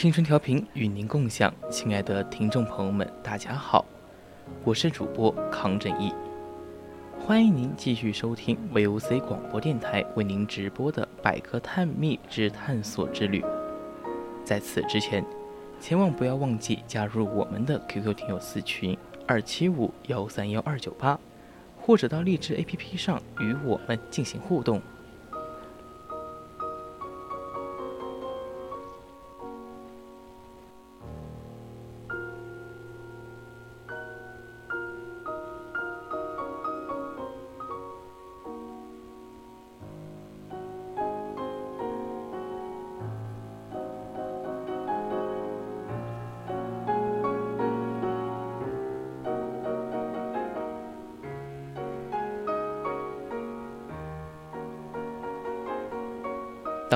青春调频与您共享，亲爱的听众朋友们，大家好，我是主播康振义，欢迎您继续收听 VOC 广播电台为您直播的《百科探秘之探索之旅》。在此之前，千万不要忘记加入我们的 QQ 听友四群二七五幺三幺二九八，或者到荔枝 APP 上与我们进行互动。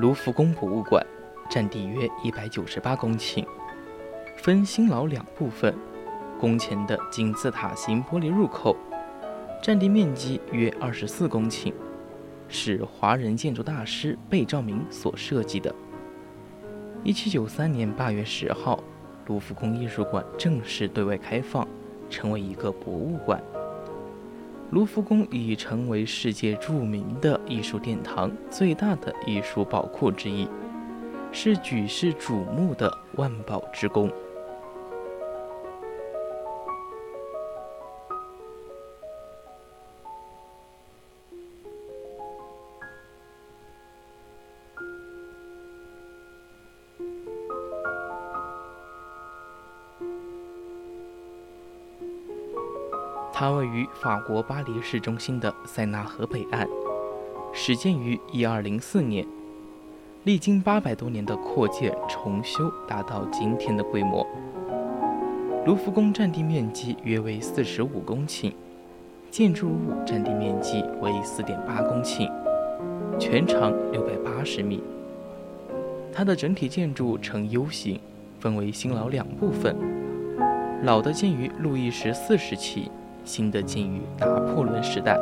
卢浮宫博物馆占地约一百九十八公顷，分新老两部分。宫前的金字塔形玻璃入口占地面积约二十四公顷，是华人建筑大师贝兆明所设计的。一七九三年八月十号，卢浮宫艺术馆正式对外开放，成为一个博物馆。卢浮宫已成为世界著名的艺术殿堂、最大的艺术宝库之一，是举世瞩目的万宝之宫。它位于法国巴黎市中心的塞纳河北岸，始建于一二零四年，历经八百多年的扩建重修，达到今天的规模。卢浮宫占地面积约为四十五公顷，建筑物占地面积为四点八公顷，全长六百八十米。它的整体建筑呈 U 型，分为新老两部分，老的建于路易十四时期。新的建于拿破仑时代。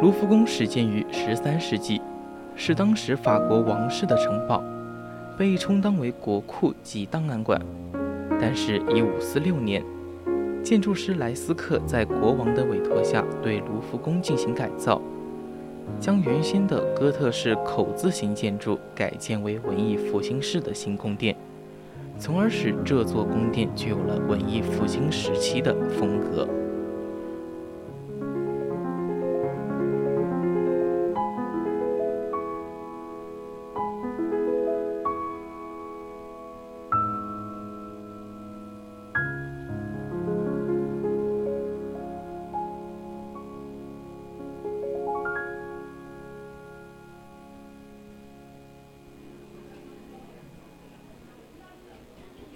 卢浮宫始建于十三世纪，是当时法国王室的城堡，被充当为国库及档案馆。但是，一五四六年，建筑师莱斯克在国王的委托下对卢浮宫进行改造，将原先的哥特式口字形建筑改建为文艺复兴式的新宫殿。从而使这座宫殿具有了文艺复兴时期的风格。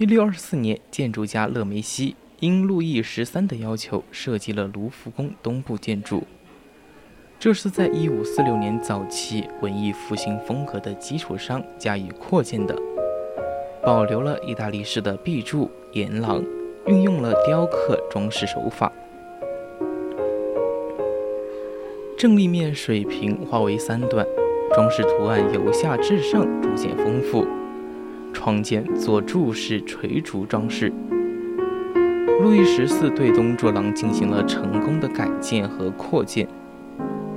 一六二四年，建筑家勒梅西因路易十三的要求，设计了卢浮宫东部建筑。这是在一五四六年早期文艺复兴风格的基础上加以扩建的，保留了意大利式的壁柱、檐廊，运用了雕刻装饰手法。正立面水平划为三段，装饰图案由下至上逐渐丰富。窗间做柱式垂竹装饰。路易十四对东柱廊进行了成功的改建和扩建。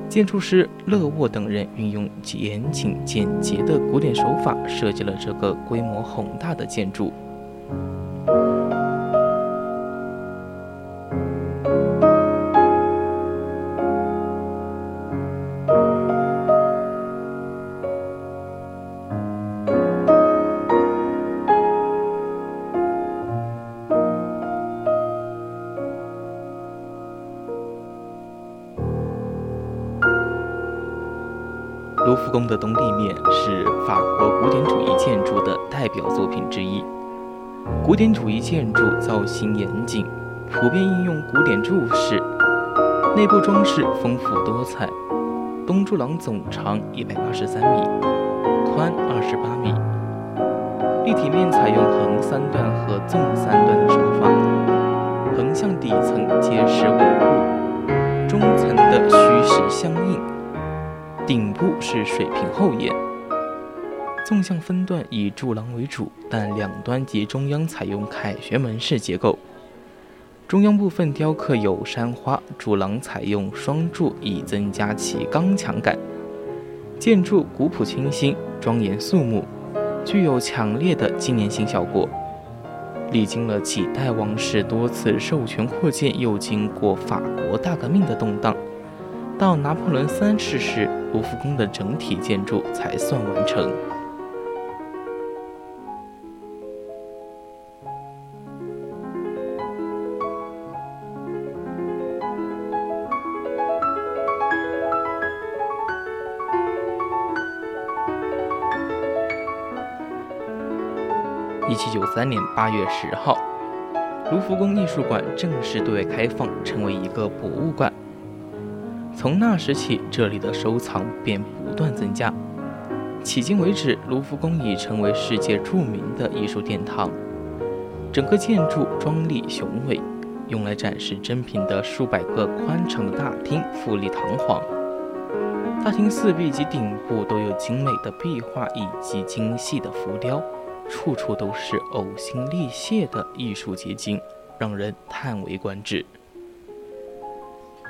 建筑师勒沃等人运用严谨简洁的古典手法，设计了这个规模宏大的建筑。东立面是法国古典主义建筑的代表作品之一。古典主义建筑造型严谨，普遍应用古典柱式，内部装饰丰富多彩。东柱廊总长一百八十三米，宽二十八米，立体面采用横三段和纵三段的手法，横向底层结实稳固，中层的虚实相应。顶部是水平后檐，纵向分段以柱廊为主，但两端及中央采用凯旋门式结构。中央部分雕刻有山花，柱廊采用双柱以增加其刚强感。建筑古朴清新、庄严肃穆，具有强烈的纪念性效果。历经了几代王室多次授权扩建，又经过法国大革命的动荡。到拿破仑三世时，卢浮宫的整体建筑才算完成。一七九三年八月十号，卢浮宫艺术馆正式对外开放，成为一个博物馆。从那时起，这里的收藏便不断增加。迄今为止，卢浮宫已成为世界著名的艺术殿堂。整个建筑壮丽雄伟，用来展示珍品的数百个宽敞的大厅富丽堂皇。大厅四壁及顶部都有精美的壁画以及精细的浮雕，处处都是呕心沥血的艺术结晶，让人叹为观止。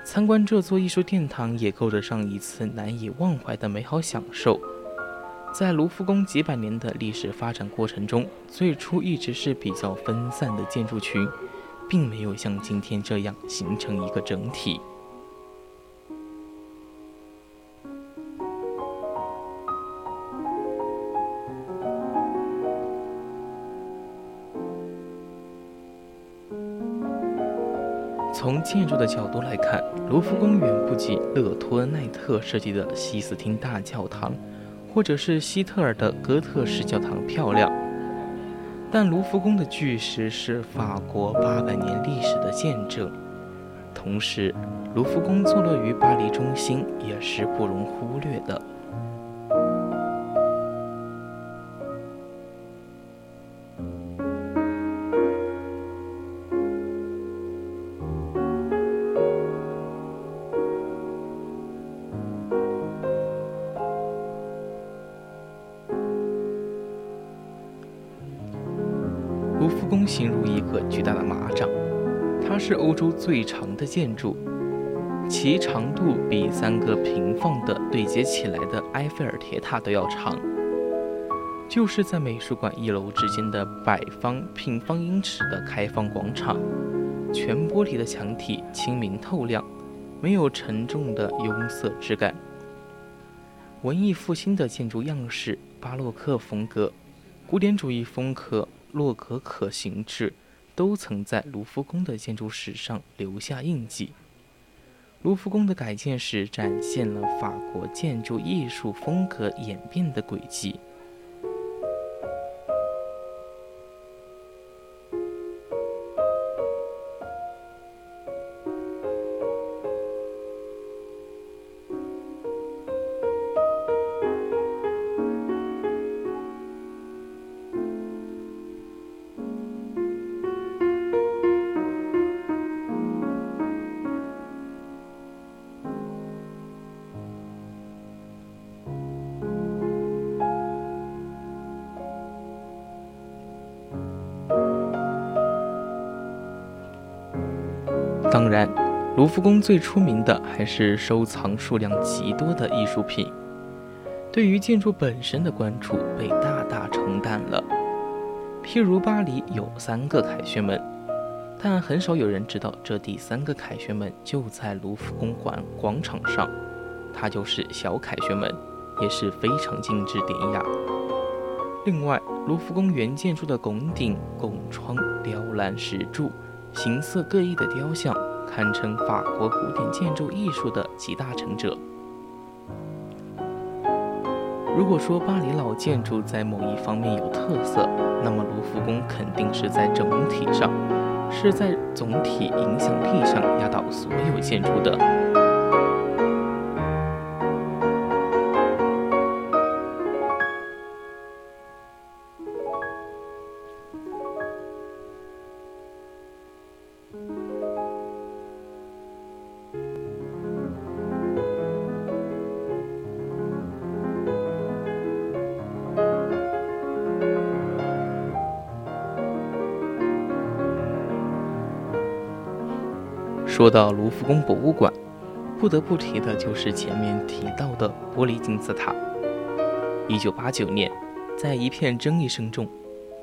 参观这座艺术殿堂也够得上一次难以忘怀的美好享受。在卢浮宫几百年的历史发展过程中，最初一直是比较分散的建筑群，并没有像今天这样形成一个整体。建筑的角度来看，卢浮宫远不及勒托奈特设计的西斯汀大教堂，或者是希特尔的哥特式教堂漂亮。但卢浮宫的巨石是法国八百年历史的见证，同时，卢浮宫坐落于巴黎中心，也是不容忽略的。是欧洲最长的建筑，其长度比三个平放的对接起来的埃菲尔铁塔都要长。就是在美术馆一楼之间的百方平方英尺的开放广场，全玻璃的墙体清明透亮，没有沉重的庸涩之感。文艺复兴的建筑样式，巴洛克风格，古典主义风格。洛可可形制都曾在卢浮宫的建筑史上留下印记。卢浮宫的改建史展现了法国建筑艺术风格演变的轨迹。当然，卢浮宫最出名的还是收藏数量极多的艺术品，对于建筑本身的关注被大大冲淡了。譬如巴黎有三个凯旋门，但很少有人知道这第三个凯旋门就在卢浮宫馆广场上，它就是小凯旋门，也是非常精致典雅。另外，卢浮宫原建筑的拱顶、拱窗、雕栏石柱、形色各异的雕像，堪称法国古典建筑艺术的集大成者。如果说巴黎老建筑在某一方面有特色，那么卢浮宫肯定是在整体上，是在总体影响力上压倒所有建筑的。说到卢浮宫博物馆，不得不提的就是前面提到的玻璃金字塔。一九八九年，在一片争议声中，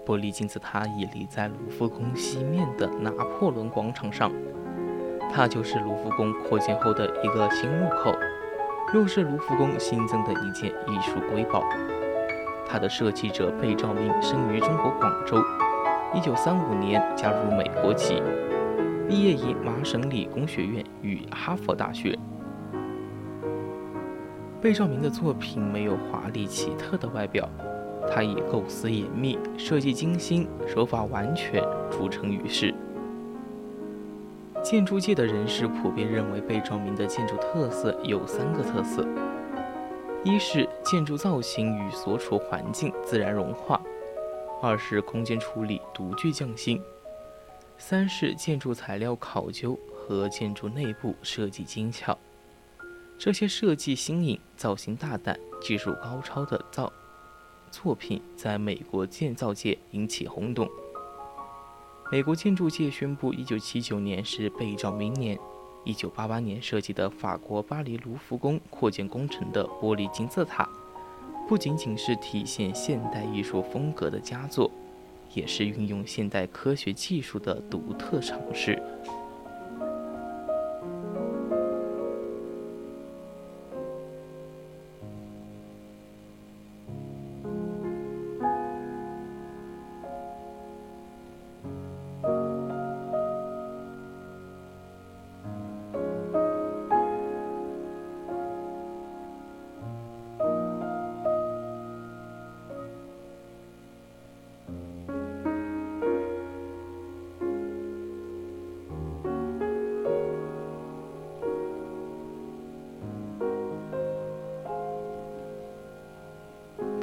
玻璃金字塔屹立在卢浮宫西面的拿破仑广场上。它就是卢浮宫扩建后的一个新入口，又是卢浮宫新增的一件艺术瑰宝。它的设计者贝兆明生于中国广州，一九三五年加入美国籍。毕业于麻省理工学院与哈佛大学。贝兆明的作品没有华丽奇特的外表，他以构思严密、设计精心、手法完全著称于世。建筑界的人士普遍认为，贝兆明的建筑特色有三个特色：一是建筑造型与所处环境自然融化；二是空间处理独具匠心。三是建筑材料考究和建筑内部设计精巧，这些设计新颖、造型大胆、技术高超的造作品在美国建造界引起轰动。美国建筑界宣布，1979年是贝兆明年。1988年设计的法国巴黎卢浮宫扩建工程的玻璃金字塔，不仅仅是体现现代艺术风格的佳作。也是运用现代科学技术的独特尝试。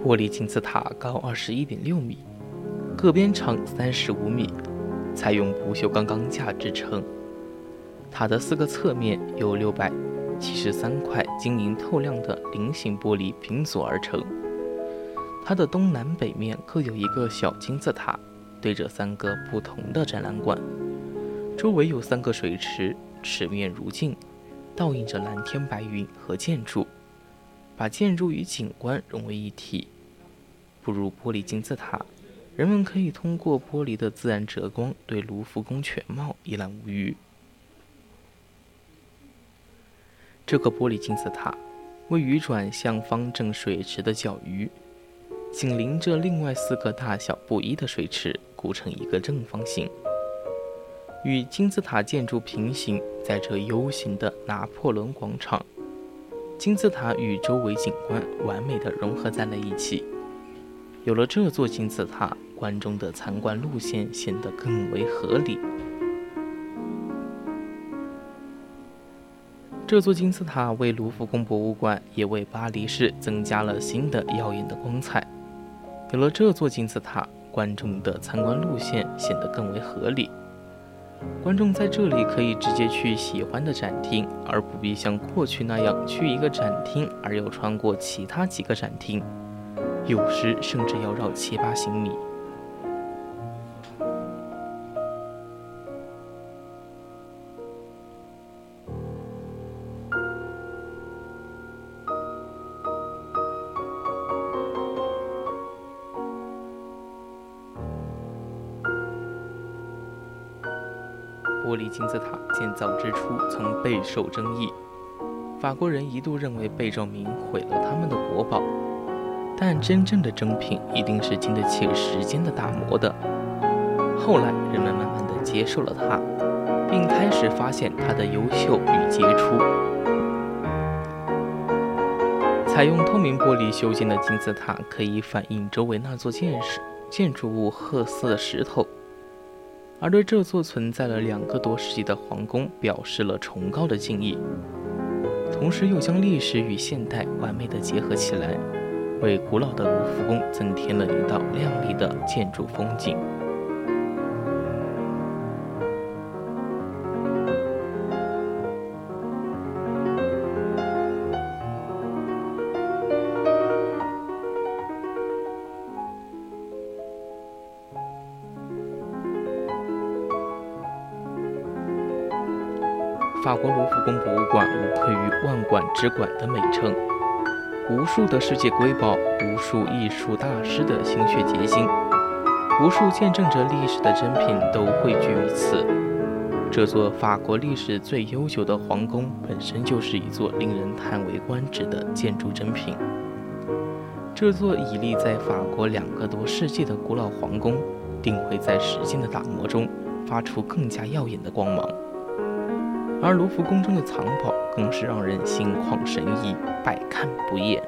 玻璃金字塔高二十一点六米，各边长三十五米，采用不锈钢钢架支撑。塔的四个侧面由六百七十三块晶莹透亮的菱形玻璃拼组而成。它的东南北面各有一个小金字塔，对着三个不同的展览馆。周围有三个水池，池面如镜，倒映着蓝天白云和建筑，把建筑与景观融为一体。步入玻璃金字塔，人们可以通过玻璃的自然折光，对卢浮宫全貌一览无余。这个玻璃金字塔位于转向方正水池的角隅，紧邻着另外四个大小不一的水池，构成一个正方形，与金字塔建筑平行。在这 U 型的拿破仑广场，金字塔与周围景观完美的融合在了一起。有了这座金字塔，观众的参观路线显得更为合理。这座金字塔为卢浮宫博物馆，也为巴黎市增加了新的耀眼的光彩。有了这座金字塔，观众的参观路线显得更为合理。观众在这里可以直接去喜欢的展厅，而不必像过去那样去一个展厅而又穿过其他几个展厅。有时甚至要绕七八行米。玻璃金字塔建造之初曾备受争议，法国人一度认为被证明毁了他们的国宝。但真正的珍品一定是经得起时间的打磨的。后来人们慢慢的接受了它，并开始发现它的优秀与杰出。采用透明玻璃修建的金字塔，可以反映周围那座建设建筑物褐色的石头，而对这座存在了两个多世纪的皇宫表示了崇高的敬意，同时又将历史与现代完美的结合起来。为古老的卢浮宫增添了一道亮丽的建筑风景。法国卢浮宫博物馆无愧于“万馆之馆”的美称。无数的世界瑰宝，无数艺术大师的心血结晶，无数见证着历史的珍品都汇聚于此。这座法国历史最悠久的皇宫本身就是一座令人叹为观止的建筑珍品。这座屹立在法国两个多世纪的古老皇宫，定会在时间的打磨中发出更加耀眼的光芒。而卢浮宫中的藏宝更是让人心旷神怡，百看不厌。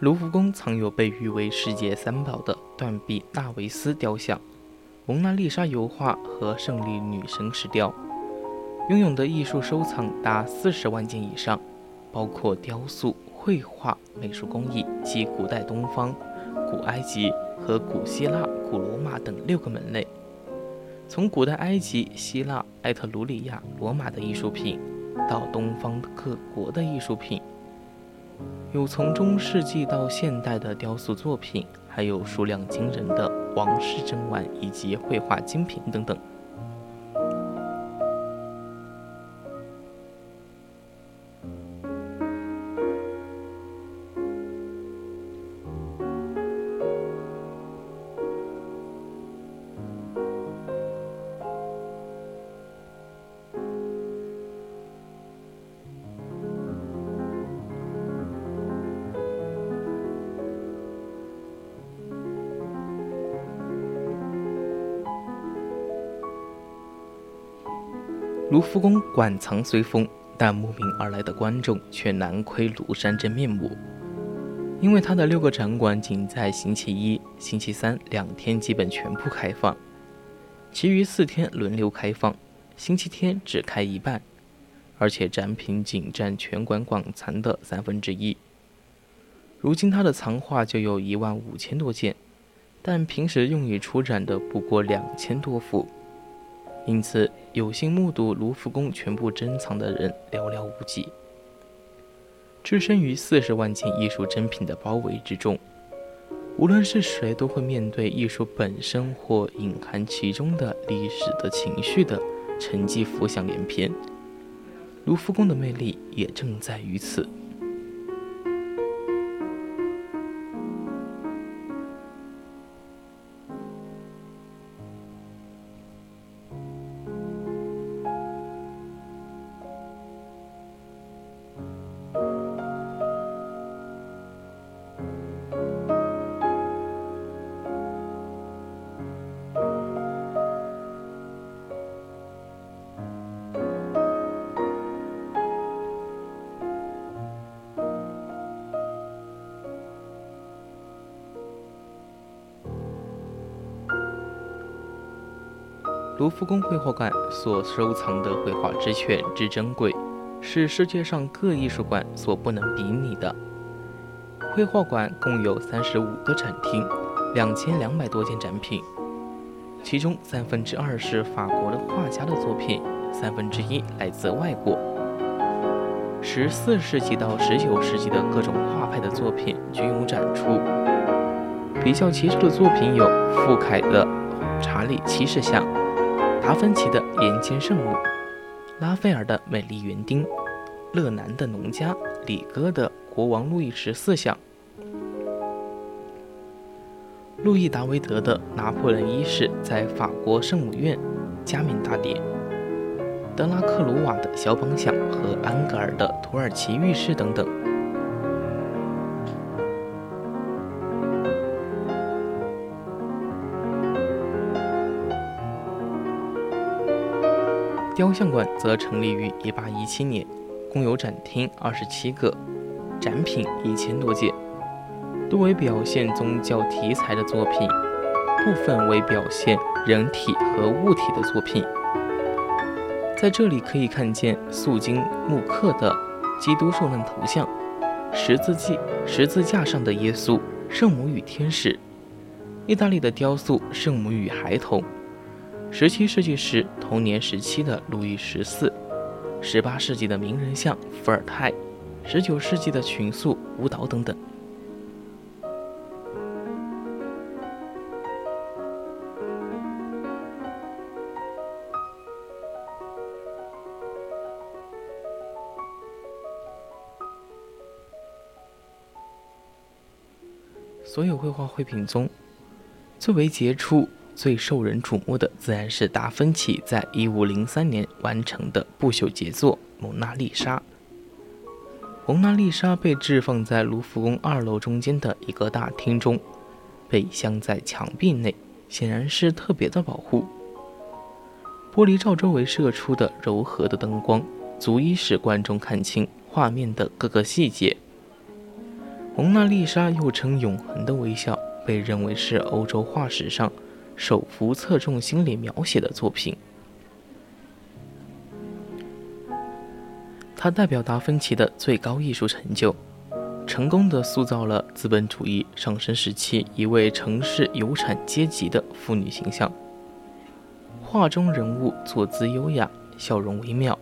卢浮宫藏有被誉为世界三宝的断臂纳维斯雕像、蒙娜丽莎油画和胜利女神石雕，拥有的艺术收藏达四十万件以上，包括雕塑、绘画、美术工艺及古代东方、古埃及和古希腊、古罗马等六个门类。从古代埃及、希腊、埃特鲁里亚、罗马的艺术品，到东方各国的艺术品。有从中世纪到现代的雕塑作品，还有数量惊人的王室珍玩以及绘画精品等等。卢浮宫馆藏虽丰，但慕名而来的观众却难窥庐山真面目。因为它的六个展馆仅在星期一、星期三两天基本全部开放，其余四天轮流开放，星期天只开一半，而且展品仅占全馆馆藏的三分之一。如今它的藏画就有一万五千多件，但平时用于出展的不过两千多幅。因此，有幸目睹卢浮宫全部珍藏的人寥寥无几。置身于四十万件艺术珍品的包围之中，无论是谁都会面对艺术本身或隐含其中的历史的情绪的沉寂浮想联翩。卢浮宫的魅力也正在于此。卢浮宫绘画馆所收藏的绘画之全之珍贵，是世界上各艺术馆所不能比拟的。绘画馆共有三十五个展厅，两千两百多件展品，其中三分之二是法国的画家的作品，三分之一来自外国。十四世纪到十九世纪的各种画派的作品均有展出。比较杰出的作品有傅凯的《查理七世像》，达芬奇的《岩间圣母》，拉斐尔的《美丽园丁》，勒南的《农家》，李戈的《国王路易十四像》，路易达维德的《拿破仑一世在法国圣母院加冕大典》，德拉克鲁瓦的肖邦像和安格尔的土耳其浴室等等。雕像馆则成立于1817年，共有展厅27个，展品一千多件，多为表现宗教题材的作品，部分为表现人体和物体的作品。在这里可以看见素金木刻的基督受难头像、十字记十字架上的耶稣、圣母与天使、意大利的雕塑圣母与孩童。十七世纪时童年时期的路易十四，十八世纪的名人像伏尔泰，十九世纪的群塑舞蹈等等。所有绘画绘品中，最为杰出。最受人瞩目的自然是达芬奇在一五零三年完成的不朽杰作《蒙娜丽莎》。蒙娜丽莎被置放在卢浮宫二楼中间的一个大厅中，被镶在墙壁内，显然是特别的保护。玻璃罩周围射出的柔和的灯光，足以使观众看清画面的各个细节。蒙娜丽莎又称“永恒的微笑”，被认为是欧洲画史上。手幅侧重心理描写的作品，它代表达芬奇的最高艺术成就，成功的塑造了资本主义上升时期一位城市有产阶级的妇女形象。画中人物坐姿优雅，笑容微妙，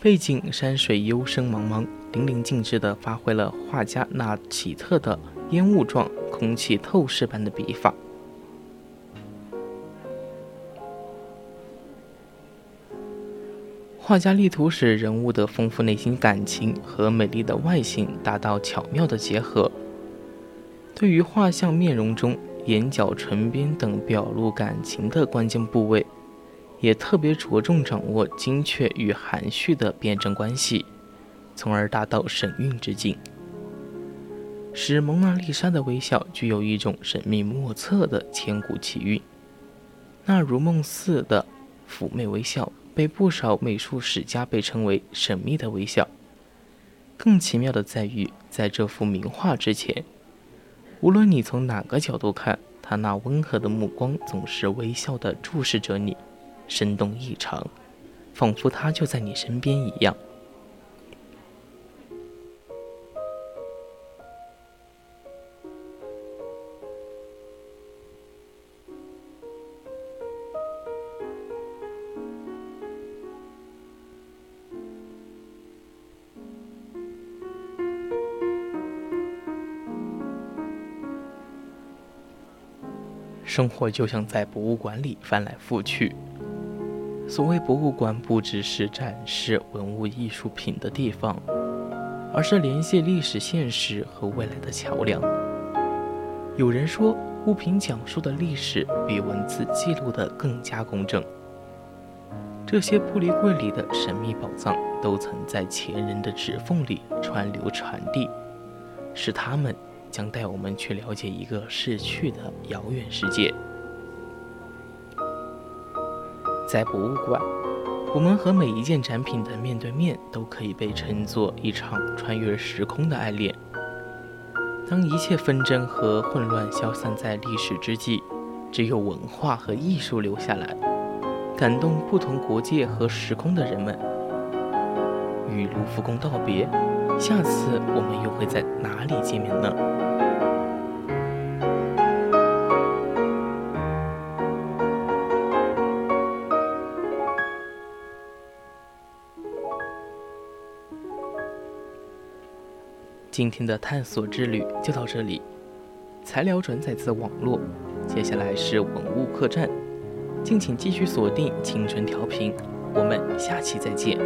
背景山水幽深茫茫，淋漓尽致地发挥了画家那奇特的烟雾状、空气透视般的笔法。画家力图使人物的丰富内心感情和美丽的外形达到巧妙的结合。对于画像面容中眼角、唇边等表露感情的关键部位，也特别着重掌握精确与含蓄的辩证关系，从而达到神韵之境，使蒙娜丽莎的微笑具有一种神秘莫测的千古奇韵。那如梦似的妩媚微笑。被不少美术史家被称为神秘的微笑。更奇妙的在于，在这幅名画之前，无论你从哪个角度看，他那温和的目光总是微笑地注视着你，生动异常，仿佛他就在你身边一样。生活就像在博物馆里翻来覆去。所谓博物馆，不只是展示文物艺术品的地方，而是联系历史现实和未来的桥梁。有人说，物品讲述的历史比文字记录的更加公正。这些玻璃柜里的神秘宝藏，都曾在前人的指缝里川流传递，是他们。将带我们去了解一个逝去的遥远世界。在博物馆，我们和每一件展品的面对面，都可以被称作一场穿越时空的爱恋。当一切纷争和混乱消散在历史之际，只有文化和艺术留下来，感动不同国界和时空的人们。与卢浮宫道别。下次我们又会在哪里见面呢？今天的探索之旅就到这里，材料转载自网络。接下来是文物客栈，敬请继续锁定青春调频，我们下期再见。